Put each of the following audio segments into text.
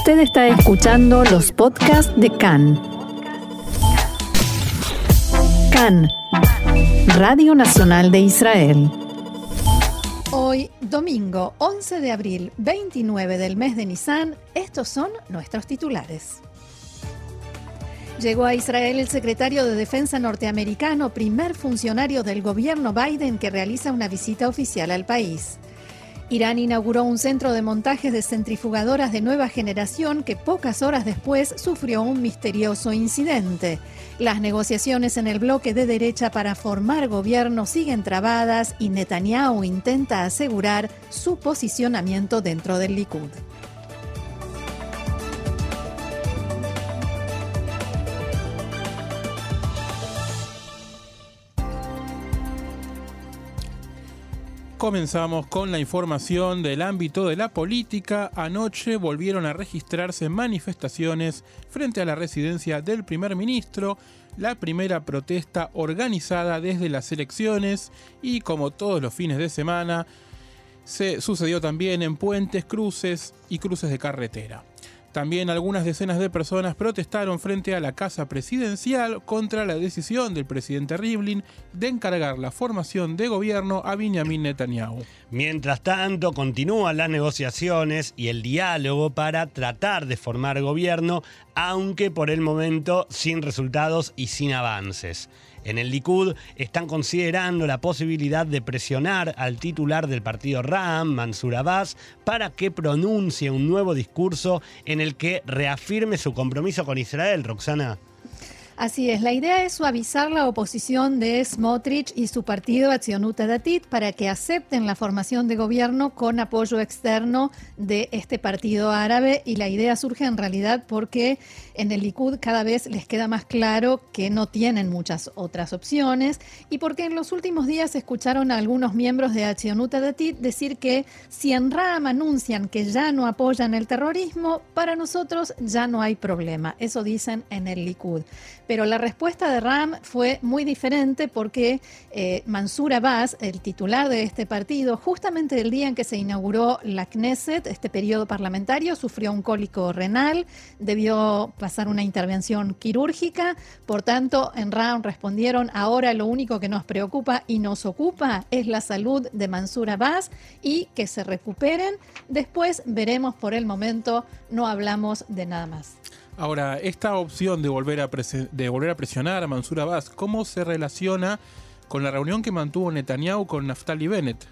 Usted está escuchando los podcasts de CAN. CAN, Radio Nacional de Israel. Hoy, domingo 11 de abril, 29 del mes de Nisan, estos son nuestros titulares. Llegó a Israel el secretario de Defensa norteamericano, primer funcionario del gobierno Biden que realiza una visita oficial al país. Irán inauguró un centro de montajes de centrifugadoras de nueva generación que pocas horas después sufrió un misterioso incidente. Las negociaciones en el bloque de derecha para formar gobierno siguen trabadas y Netanyahu intenta asegurar su posicionamiento dentro del Likud. Comenzamos con la información del ámbito de la política. Anoche volvieron a registrarse manifestaciones frente a la residencia del primer ministro, la primera protesta organizada desde las elecciones y como todos los fines de semana, se sucedió también en puentes, cruces y cruces de carretera. También algunas decenas de personas protestaron frente a la Casa Presidencial contra la decisión del presidente Rivlin de encargar la formación de gobierno a Benjamin Netanyahu. Mientras tanto, continúan las negociaciones y el diálogo para tratar de formar gobierno, aunque por el momento sin resultados y sin avances. En el Likud están considerando la posibilidad de presionar al titular del partido RAM, Mansur Abbas, para que pronuncie un nuevo discurso en el que reafirme su compromiso con Israel, Roxana. Así es, la idea es suavizar la oposición de Smotrich y su partido Accionuta Datit para que acepten la formación de gobierno con apoyo externo de este partido árabe y la idea surge en realidad porque en el Likud cada vez les queda más claro que no tienen muchas otras opciones y porque en los últimos días escucharon a algunos miembros de Accionuta Datit decir que si en Ram anuncian que ya no apoyan el terrorismo, para nosotros ya no hay problema. Eso dicen en el Likud. Pero la respuesta de Ram fue muy diferente porque eh, Mansur Abbas, el titular de este partido, justamente el día en que se inauguró la Knesset, este periodo parlamentario, sufrió un cólico renal, debió pasar una intervención quirúrgica. Por tanto, en Ram respondieron, ahora lo único que nos preocupa y nos ocupa es la salud de Mansur Abbas y que se recuperen. Después veremos por el momento, no hablamos de nada más. Ahora, esta opción de volver, a presionar a Mansur Abbas, ¿cómo se relaciona con la reunión que mantuvo Netanyahu con Naftali Bennett?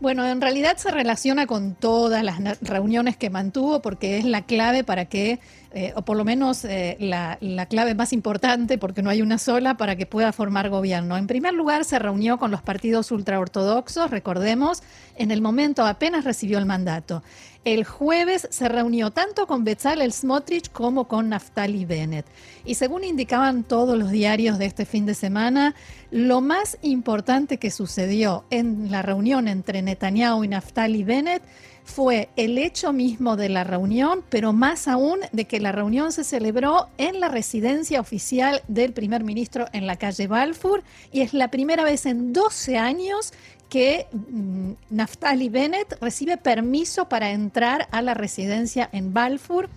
Bueno, en realidad se relaciona con todas las reuniones que mantuvo porque es la clave para que, eh, o por lo menos eh, la, la, clave más importante, porque no hay una sola, para que pueda formar gobierno. En primer lugar, se reunió con los partidos ultraortodoxos, recordemos, en el momento apenas recibió el mandato. El jueves se reunió tanto con Bezalel Smotrich como con Naftali Bennett. Y según indicaban todos los diarios de este fin de semana, lo más importante que sucedió en la reunión entre Netanyahu y Naftali Bennett fue el hecho mismo de la reunión, pero más aún de que la reunión se celebró en la residencia oficial del primer ministro en la calle Balfour y es la primera vez en 12 años que mm, Naftali Bennett recibe permiso para entrar a la residencia en Balfour.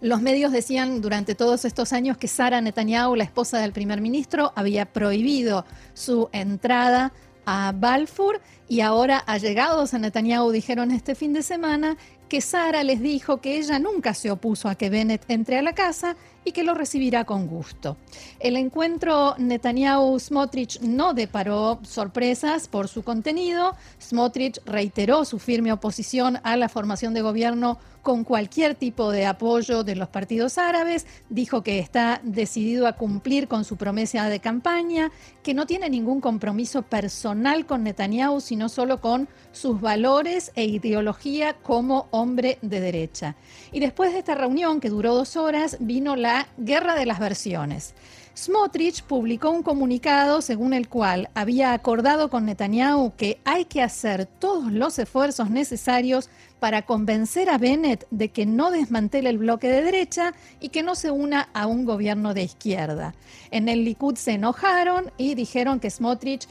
Los medios decían durante todos estos años que Sara Netanyahu, la esposa del primer ministro, había prohibido su entrada a Balfour y ahora allegados a Netanyahu dijeron este fin de semana que Sara les dijo que ella nunca se opuso a que Bennett entre a la casa y que lo recibirá con gusto. El encuentro Netanyahu-Smotrich no deparó sorpresas por su contenido. Smotrich reiteró su firme oposición a la formación de gobierno con cualquier tipo de apoyo de los partidos árabes, dijo que está decidido a cumplir con su promesa de campaña, que no tiene ningún compromiso personal con Netanyahu, sino solo con sus valores e ideología como hombre de derecha. Y después de esta reunión, que duró dos horas, vino la guerra de las versiones. Smotrich publicó un comunicado según el cual había acordado con Netanyahu que hay que hacer todos los esfuerzos necesarios para convencer a Bennett de que no desmantele el bloque de derecha y que no se una a un gobierno de izquierda. En el Likud se enojaron y dijeron que Smotrich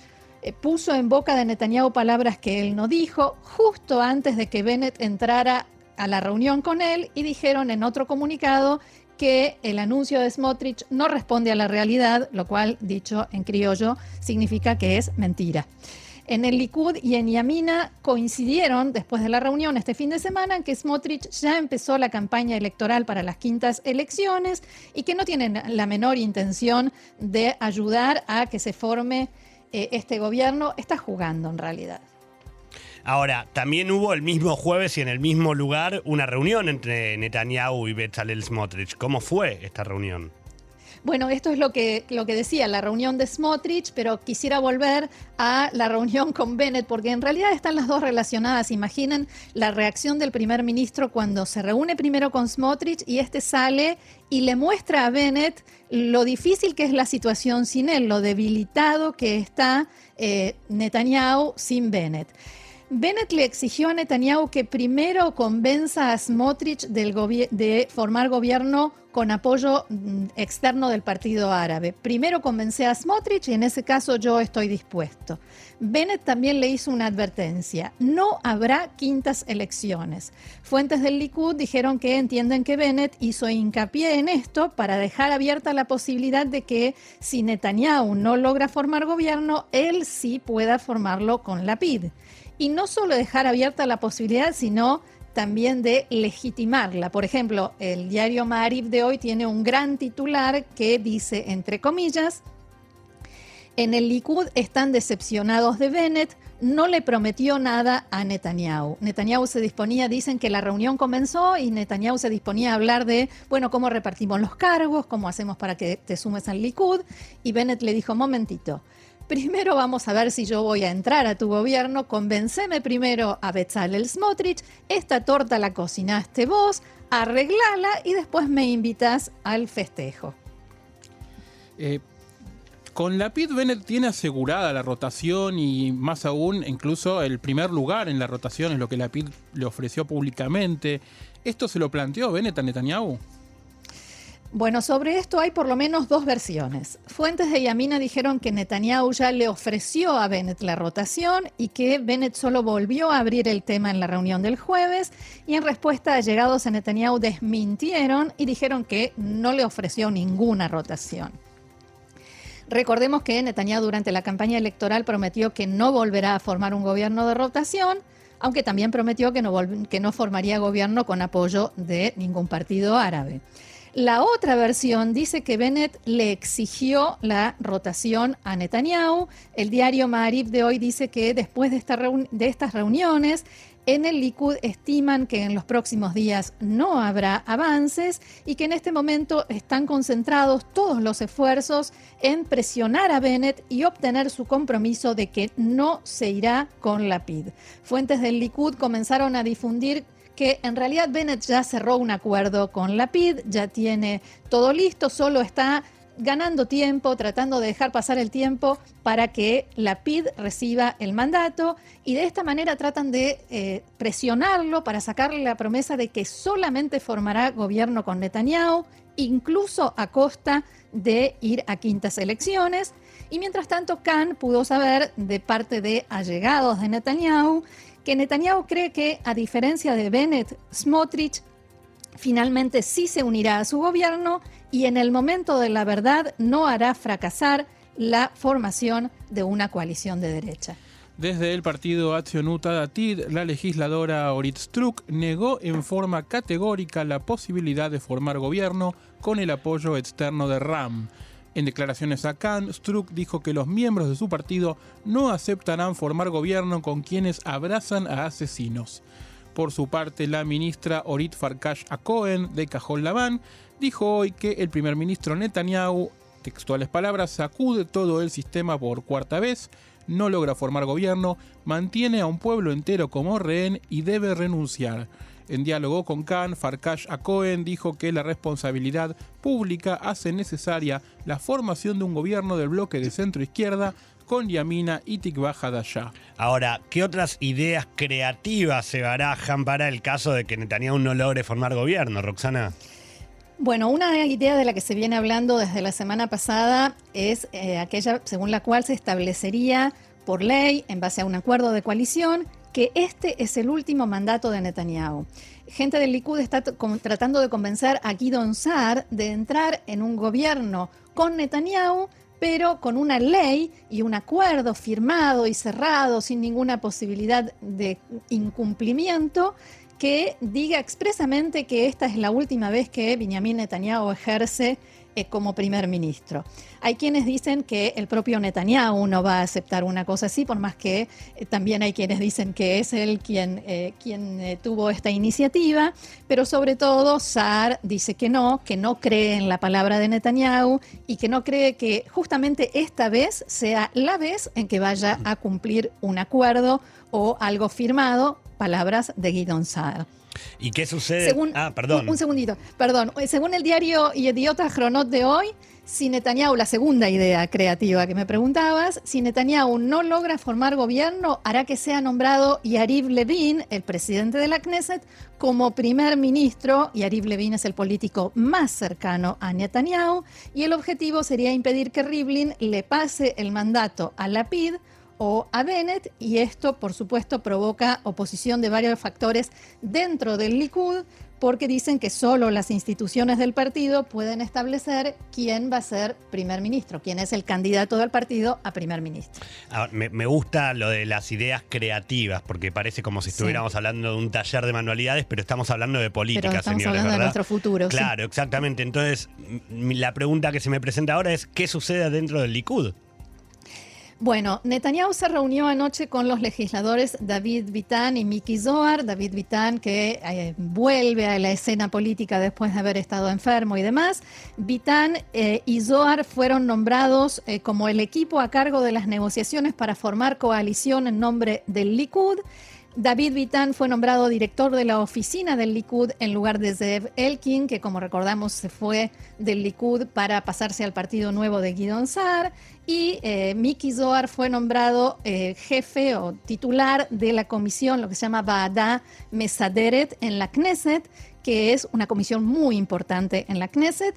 puso en boca de Netanyahu palabras que él no dijo justo antes de que Bennett entrara a la reunión con él y dijeron en otro comunicado que el anuncio de Smotrich no responde a la realidad, lo cual, dicho en criollo, significa que es mentira. En el Likud y en Yamina coincidieron después de la reunión este fin de semana en que Smotrich ya empezó la campaña electoral para las quintas elecciones y que no tienen la menor intención de ayudar a que se forme eh, este gobierno. Está jugando en realidad. Ahora, también hubo el mismo jueves y en el mismo lugar una reunión entre Netanyahu y Bezalel Smotrich. ¿Cómo fue esta reunión? Bueno, esto es lo que, lo que decía, la reunión de Smotrich, pero quisiera volver a la reunión con Bennett, porque en realidad están las dos relacionadas. Imaginen la reacción del primer ministro cuando se reúne primero con Smotrich y este sale y le muestra a Bennett lo difícil que es la situación sin él, lo debilitado que está eh, Netanyahu sin Bennett. Bennett le exigió a Netanyahu que primero convenza a Smotrich de formar gobierno con apoyo mm, externo del Partido Árabe. Primero convencé a Smotrich y en ese caso yo estoy dispuesto. Bennett también le hizo una advertencia. No habrá quintas elecciones. Fuentes del Likud dijeron que entienden que Bennett hizo hincapié en esto para dejar abierta la posibilidad de que si Netanyahu no logra formar gobierno, él sí pueda formarlo con la PID y no solo dejar abierta la posibilidad, sino también de legitimarla. Por ejemplo, el diario Marif de hoy tiene un gran titular que dice, entre comillas, en el Likud están decepcionados de Bennett, no le prometió nada a Netanyahu. Netanyahu se disponía, dicen que la reunión comenzó y Netanyahu se disponía a hablar de, bueno, cómo repartimos los cargos, cómo hacemos para que te sumes al Likud, y Bennett le dijo, momentito, primero vamos a ver si yo voy a entrar a tu gobierno, convenceme primero a Bezalel Smotrich, esta torta la cocinaste vos, arreglala y después me invitas al festejo. Eh, con la PID Bennett tiene asegurada la rotación y más aún incluso el primer lugar en la rotación es lo que la PID le ofreció públicamente. ¿Esto se lo planteó Bennett a Netanyahu? Bueno, sobre esto hay por lo menos dos versiones. Fuentes de Yamina dijeron que Netanyahu ya le ofreció a Bennett la rotación y que Bennett solo volvió a abrir el tema en la reunión del jueves y en respuesta a llegados a Netanyahu desmintieron y dijeron que no le ofreció ninguna rotación. Recordemos que Netanyahu durante la campaña electoral prometió que no volverá a formar un gobierno de rotación, aunque también prometió que no, que no formaría gobierno con apoyo de ningún partido árabe. La otra versión dice que Bennett le exigió la rotación a Netanyahu. El diario Ma'arib de hoy dice que después de, estas reuniones, en el Likud estiman que en los próximos días no habrá avances y que en este momento están concentrados todos los esfuerzos en presionar a Bennett y obtener su compromiso de que no se irá con la PID. Fuentes del Likud comenzaron a difundir que en realidad Bennett ya cerró un acuerdo con la PID, ya tiene todo listo, solo está ganando tiempo, tratando de dejar pasar el tiempo para que la PID reciba el mandato y de esta manera tratan de eh, presionarlo para sacarle la promesa de que solamente formará gobierno con Netanyahu, incluso a costa de ir a quintas elecciones. Y mientras tanto, Khan pudo saber de parte de allegados de Netanyahu que Netanyahu cree que, a diferencia de Bennett, Smotrich finalmente sí se unirá a su gobierno y en el momento de la verdad no hará fracasar la formación de una coalición de derecha. Desde el partido Accionuta Datid, la legisladora Orit Struk negó en forma categórica la posibilidad de formar gobierno con el apoyo externo de RAM. En declaraciones a Khan, Struck dijo que los miembros de su partido no aceptarán formar gobierno con quienes abrazan a asesinos. Por su parte, la ministra Orit Farkash Akohen de Cajol Labán dijo hoy que el primer ministro Netanyahu, textuales palabras, sacude todo el sistema por cuarta vez, no logra formar gobierno, mantiene a un pueblo entero como rehén y debe renunciar. En diálogo con Khan, Farkash Cohen dijo que la responsabilidad pública hace necesaria la formación de un gobierno del bloque de centro izquierda con Yamina y Tikva Hadashah. Ahora, ¿qué otras ideas creativas se barajan para el caso de que Netanyahu no logre formar gobierno, Roxana? Bueno, una idea de la que se viene hablando desde la semana pasada es eh, aquella según la cual se establecería por ley, en base a un acuerdo de coalición, que este es el último mandato de Netanyahu. Gente del Likud está tratando de convencer a Guidon Saar de entrar en un gobierno con Netanyahu, pero con una ley y un acuerdo firmado y cerrado sin ninguna posibilidad de incumplimiento que diga expresamente que esta es la última vez que Benjamin Netanyahu ejerce eh, como primer ministro. Hay quienes dicen que el propio Netanyahu no va a aceptar una cosa así, por más que eh, también hay quienes dicen que es él quien, eh, quien tuvo esta iniciativa, pero sobre todo Saar dice que no, que no cree en la palabra de Netanyahu y que no cree que justamente esta vez sea la vez en que vaya a cumplir un acuerdo o algo firmado, palabras de Guidon Saar. ¿Y qué sucede? ah, perdón. Un, segundito, perdón. Según el diario Idiota Chronot de hoy, si Netanyahu, la segunda idea creativa que me preguntabas, si Netanyahu no logra formar gobierno, hará que sea nombrado Yariv Levin, el presidente de la Knesset, como primer ministro. Yariv Levin es el político más cercano a Netanyahu y el objetivo sería impedir que Rivlin le pase el mandato a Lapid o a Bennett y esto, por supuesto, provoca oposición de varios factores dentro del Likud porque dicen que solo las instituciones del partido pueden establecer quién va a ser primer ministro, quién es el candidato del partido a primer ministro. me, gusta lo de las ideas creativas, porque parece como si estuviéramos hablando de un taller de manualidades, pero estamos hablando de política, pero estamos hablando de nuestro futuro. Claro, exactamente. Entonces, la pregunta que se me presenta ahora es, ¿qué sucede dentro del Likud? Bueno, Netanyahu se reunió anoche con los legisladores David Vitán y Miki Zohar. David Vitán que eh, vuelve a la escena política después de haber estado enfermo y demás. Vitán eh, y Zohar fueron nombrados eh, como el equipo a cargo de las negociaciones para formar coalición en nombre del Likud. David Vitán fue nombrado director de la oficina del Likud en lugar de Zev Elkin, que como recordamos se fue del Likud para pasarse al partido nuevo de Guidon Saar. Y eh, Miki Zohar fue nombrado eh, jefe o titular de la comisión, lo que se llama Baada Mesaderet en la Knesset, que es una comisión muy importante en la Knesset.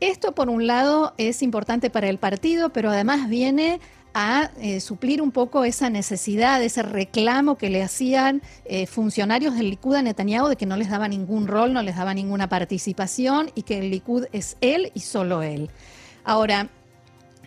Esto, por un lado, es importante para el partido, pero además viene a eh, suplir un poco esa necesidad, ese reclamo que le hacían eh, funcionarios del Likud a Netanyahu de que no les daba ningún rol, no les daba ninguna participación y que el Likud es él y solo él. Ahora,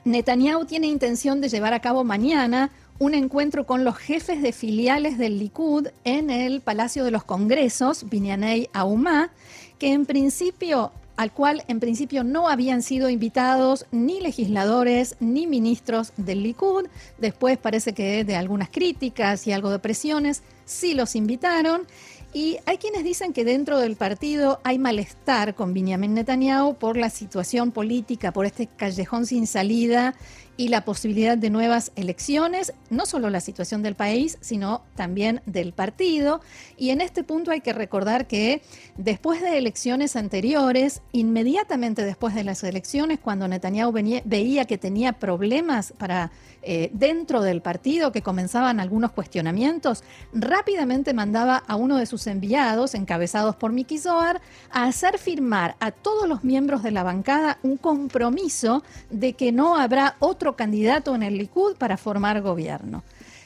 Netanyahu tiene intención de llevar a cabo mañana un encuentro con los jefes de filiales del Likud en el Palacio de los Congresos, Binyanei Aumá, que en principio al cual en principio no habían sido invitados ni legisladores ni ministros del Likud. Después parece que de algunas críticas y algo de presiones sí los invitaron. Y hay quienes dicen que dentro del partido hay malestar con Benjamin Netanyahu por la situación política, por este callejón sin salida y la posibilidad de nuevas elecciones, no solo la situación del país, sino también del partido. Y en este punto hay que recordar que después de elecciones anteriores, inmediatamente después de las elecciones, cuando Netanyahu veía que tenía problemas para eh, dentro del partido, que comenzaban algunos cuestionamientos, rápidamente mandaba a uno de sus enviados, encabezados por Miki Zohar, a hacer firmar a todos los miembros de la bancada un compromiso de que no habrá otro candidato en el Likud para formar gobierno.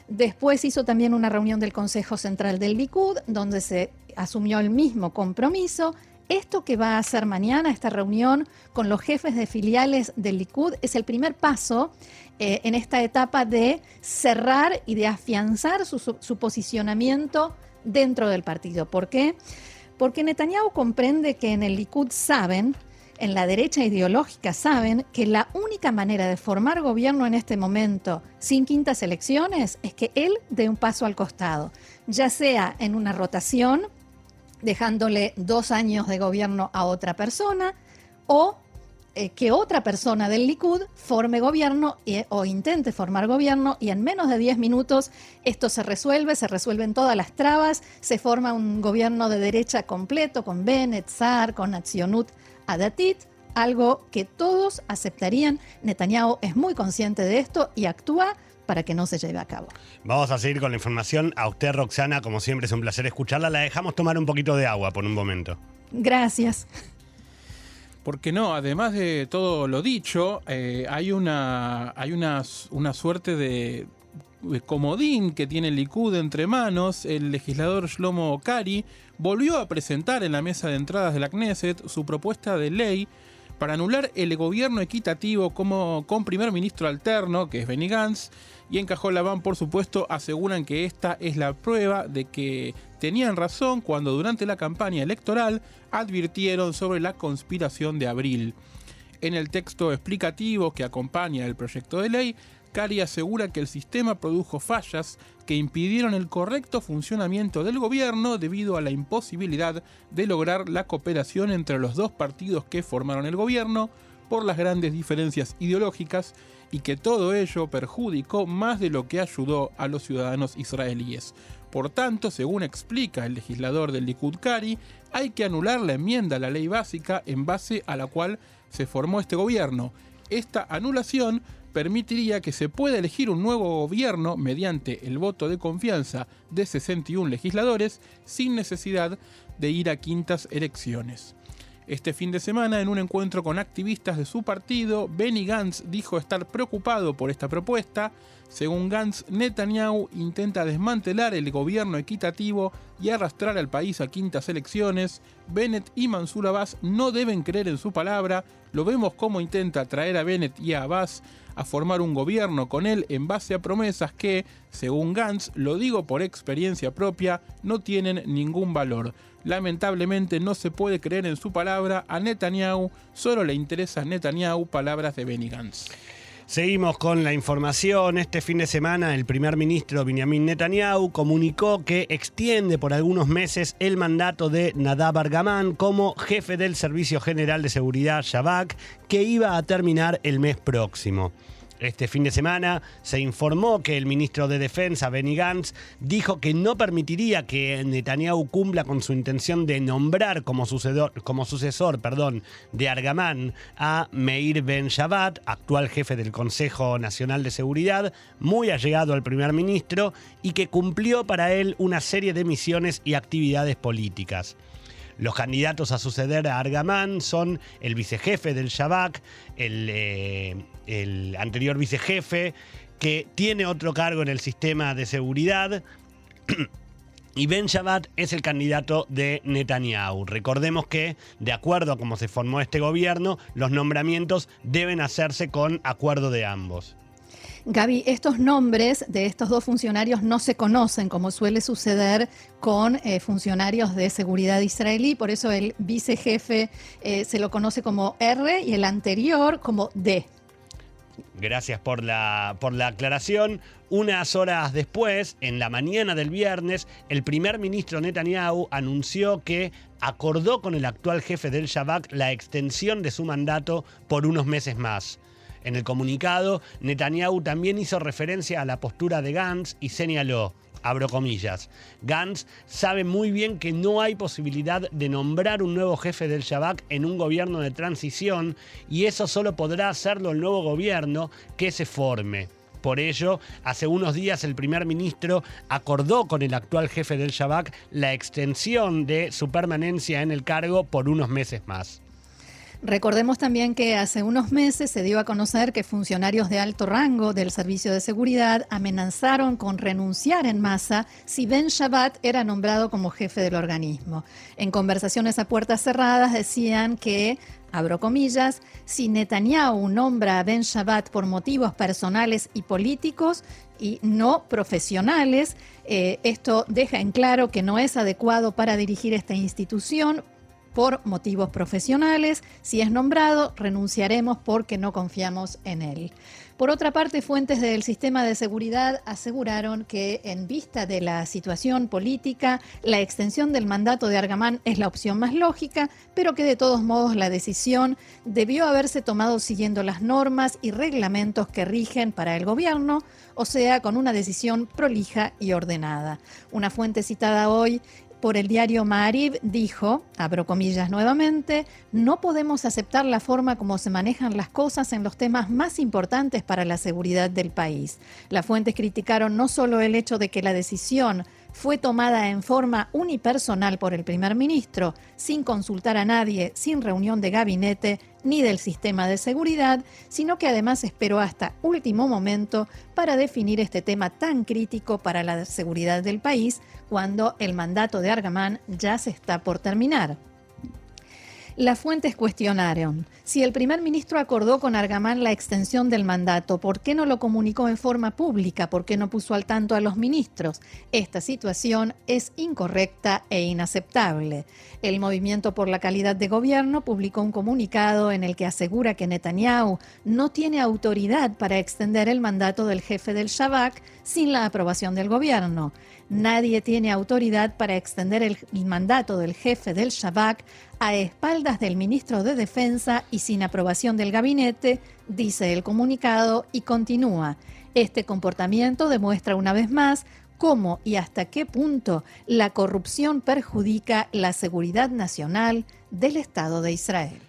Después hizo también una reunión del Consejo Central del Likud, donde se asumió el mismo compromiso. Esto que va a hacer mañana, esta reunión con los jefes de filiales del Likud, es el primer paso eh, en esta etapa de cerrar y de afianzar su, posicionamiento dentro del partido. ¿Por qué? Porque Netanyahu comprende que en el Likud saben en la derecha ideológica saben que la única manera de formar gobierno en este momento sin quintas elecciones es que él dé un paso al costado, ya sea en una rotación, dejándole dos años de gobierno a otra persona, o eh, que otra persona del Likud forme gobierno o intente formar gobierno y en menos de 10 minutos esto se resuelve, se resuelven todas las trabas, se forma un gobierno de derecha completo con Bennett, Zar, con Nacionut Datit, algo que todos aceptarían. Netanyahu es muy consciente de esto y actúa para que no se lleve a cabo. Vamos a seguir con la información. A usted, Roxana, como siempre es un placer escucharla. La dejamos tomar un poquito de agua por un momento. Gracias. Porque no, además de todo lo dicho, eh, hay una, hay una, una suerte de, comodín que tiene el Likud entre manos, el legislador Shlomo Kari volvió a presentar en la mesa de entradas de la Knesset su propuesta de ley para anular el gobierno equitativo como, con primer ministro alterno, que es Benny Gantz, y en Cajolabán, por supuesto, aseguran que esta es la prueba de que tenían razón cuando durante la campaña electoral advirtieron sobre la conspiración de abril. En el texto explicativo que acompaña el proyecto de ley, Cari asegura que el sistema produjo fallas que impidieron el correcto funcionamiento del gobierno debido a la imposibilidad de lograr la cooperación entre los dos partidos que formaron el gobierno por las grandes diferencias ideológicas y que todo ello perjudicó más de lo que ayudó a los ciudadanos israelíes. Por tanto, según explica el legislador del Likud Kari, hay que anular la enmienda a la ley básica en base a la cual se formó este gobierno. Esta anulación permitiría que se pueda elegir un nuevo gobierno mediante el voto de confianza de 61 legisladores sin necesidad de ir a quintas elecciones. Este fin de semana, en un encuentro con activistas de su partido, Benny Gantz dijo estar preocupado por esta propuesta. Según Gantz, Netanyahu intenta desmantelar el gobierno equitativo y arrastrar al país a quintas elecciones. Bennett y Mansur Abbas no deben creer en su palabra. Lo vemos como intenta traer a Bennett y a Abbas a formar un gobierno con él en base a promesas que, según Gantz, lo digo por experiencia propia, no tienen ningún valor. Lamentablemente no se puede creer en su palabra a Netanyahu, solo le interesa a Netanyahu palabras de Benny Gantz. Seguimos con la información. Este fin de semana el primer ministro Benjamin Netanyahu comunicó que extiende por algunos meses el mandato de Nadab Argaman como jefe del Servicio General de Seguridad Shabak, que iba a terminar el mes próximo. Este fin de semana se informó que el ministro de Defensa, Benny Gantz, dijo que no permitiría que Netanyahu cumpla con su intención de nombrar como, como sucesor perdón, de Argamán a Meir Ben Shabbat, actual jefe del Consejo Nacional de Seguridad, muy allegado al primer ministro y que cumplió para él una serie de misiones y actividades políticas. Los candidatos a suceder a Argamán son el vicejefe del Shabak, eh, el, anterior vicejefe, que tiene otro cargo en el sistema de seguridad. Y Ben Shabbat es el candidato de Netanyahu. Recordemos que, de acuerdo a cómo se formó este gobierno, los nombramientos deben hacerse con acuerdo de ambos. Gaby, estos nombres de estos dos funcionarios no se conocen, como suele suceder con eh, funcionarios de seguridad israelí, por eso el vicejefe eh, se lo conoce como R y el anterior como D. Gracias por la, por la aclaración. Unas horas después, en la mañana del viernes, el primer ministro Netanyahu anunció que acordó con el actual jefe del Shabak la extensión de su mandato por unos meses más. En el comunicado, Netanyahu también hizo referencia a la postura de Gantz y señaló, abro comillas, Gantz sabe muy bien que no hay posibilidad de nombrar un nuevo jefe del Shabak en un gobierno de transición y eso solo podrá hacerlo el nuevo gobierno que se forme. Por ello, hace unos días el primer ministro acordó con el actual jefe del Shabak la extensión de su permanencia en el cargo por unos meses más. Recordemos también que hace unos meses se dio a conocer que funcionarios de alto rango del Servicio de Seguridad amenazaron con renunciar en masa si Ben Shabbat era nombrado como jefe del organismo. En conversaciones a puertas cerradas decían que abro comillas, si Netanyahu nombra a Ben Shabbat por motivos personales y políticos y no profesionales, eh, esto deja en claro que no es adecuado para dirigir esta institución por motivos profesionales. Si es nombrado, renunciaremos porque no confiamos en él. Por otra parte, fuentes del sistema de seguridad aseguraron que en vista de la situación política, la extensión del mandato de Argamán es la opción más lógica, pero que de todos modos la decisión debió haberse tomado siguiendo las normas y reglamentos que rigen para el gobierno, o sea, con una decisión prolija y ordenada. Una fuente citada hoy por el diario Maarib dijo, abro comillas nuevamente, no podemos aceptar la forma como se manejan las cosas en los temas más importantes para la seguridad del país. Las fuentes criticaron no solo el hecho de que la decisión fue tomada en forma unipersonal por el primer ministro, sin consultar a nadie, sin reunión de gabinete ni del sistema de seguridad, sino que además esperó hasta último momento para definir este tema tan crítico para la seguridad del país cuando el mandato de Argamán ya se está por terminar. Las fuentes cuestionaron si el primer ministro acordó con Argamán la extensión del mandato, ¿por qué no lo comunicó en forma pública? ¿Por qué no puso al tanto a los ministros? Esta situación es incorrecta e inaceptable. El Movimiento por la Calidad de Gobierno publicó un comunicado en el que asegura que Netanyahu no tiene autoridad para extender el mandato del jefe del Shabak sin la aprobación del gobierno. Nadie tiene autoridad para extender el, mandato del jefe del Shabak a espaldas del ministro de Defensa y sin aprobación del gabinete, dice el comunicado y continúa. Este comportamiento demuestra una vez más cómo y hasta qué punto la corrupción perjudica la seguridad nacional del Estado de Israel.